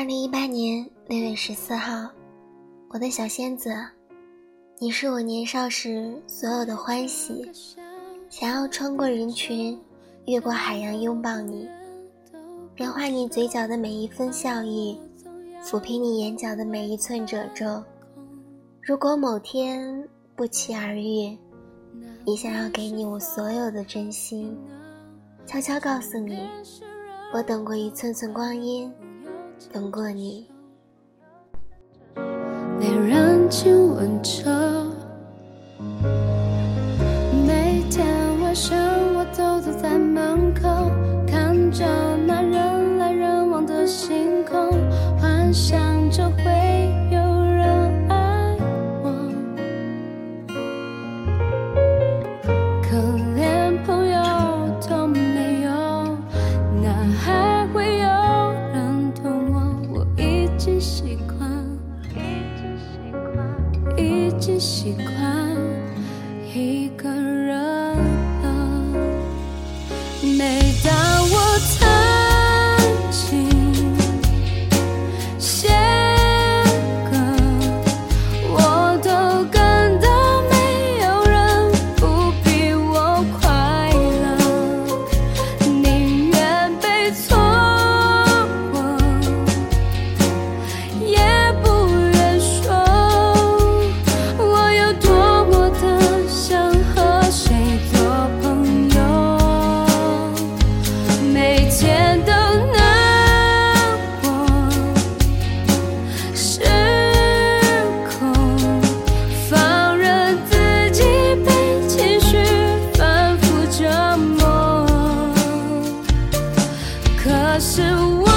二零一八年六月十四号，我的小仙子，你是我年少时所有的欢喜，想要穿过人群，越过海洋拥抱你，融化你嘴角的每一分笑意，抚平你眼角的每一寸褶皱。如果某天不期而遇，你想要给你我所有的真心，悄悄告诉你，我等过一寸寸光阴。等过你。没人亲吻着。每天晚上一个人是我。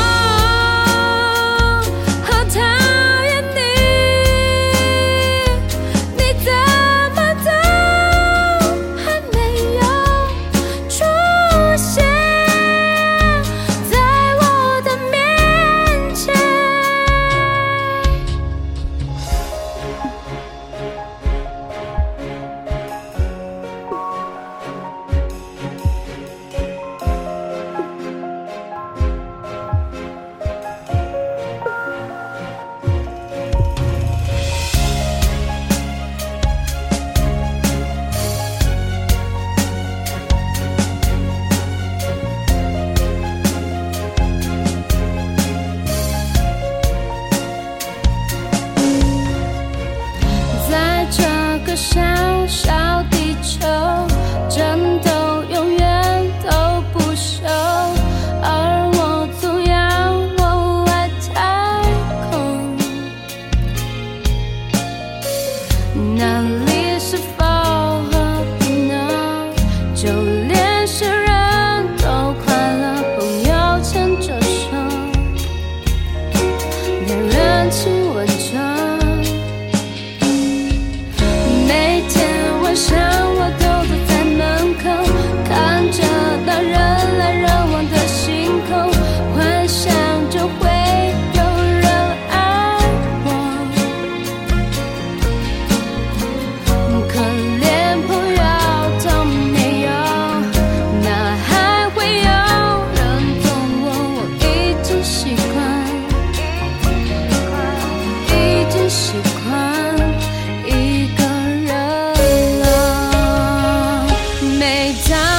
哪里？every time.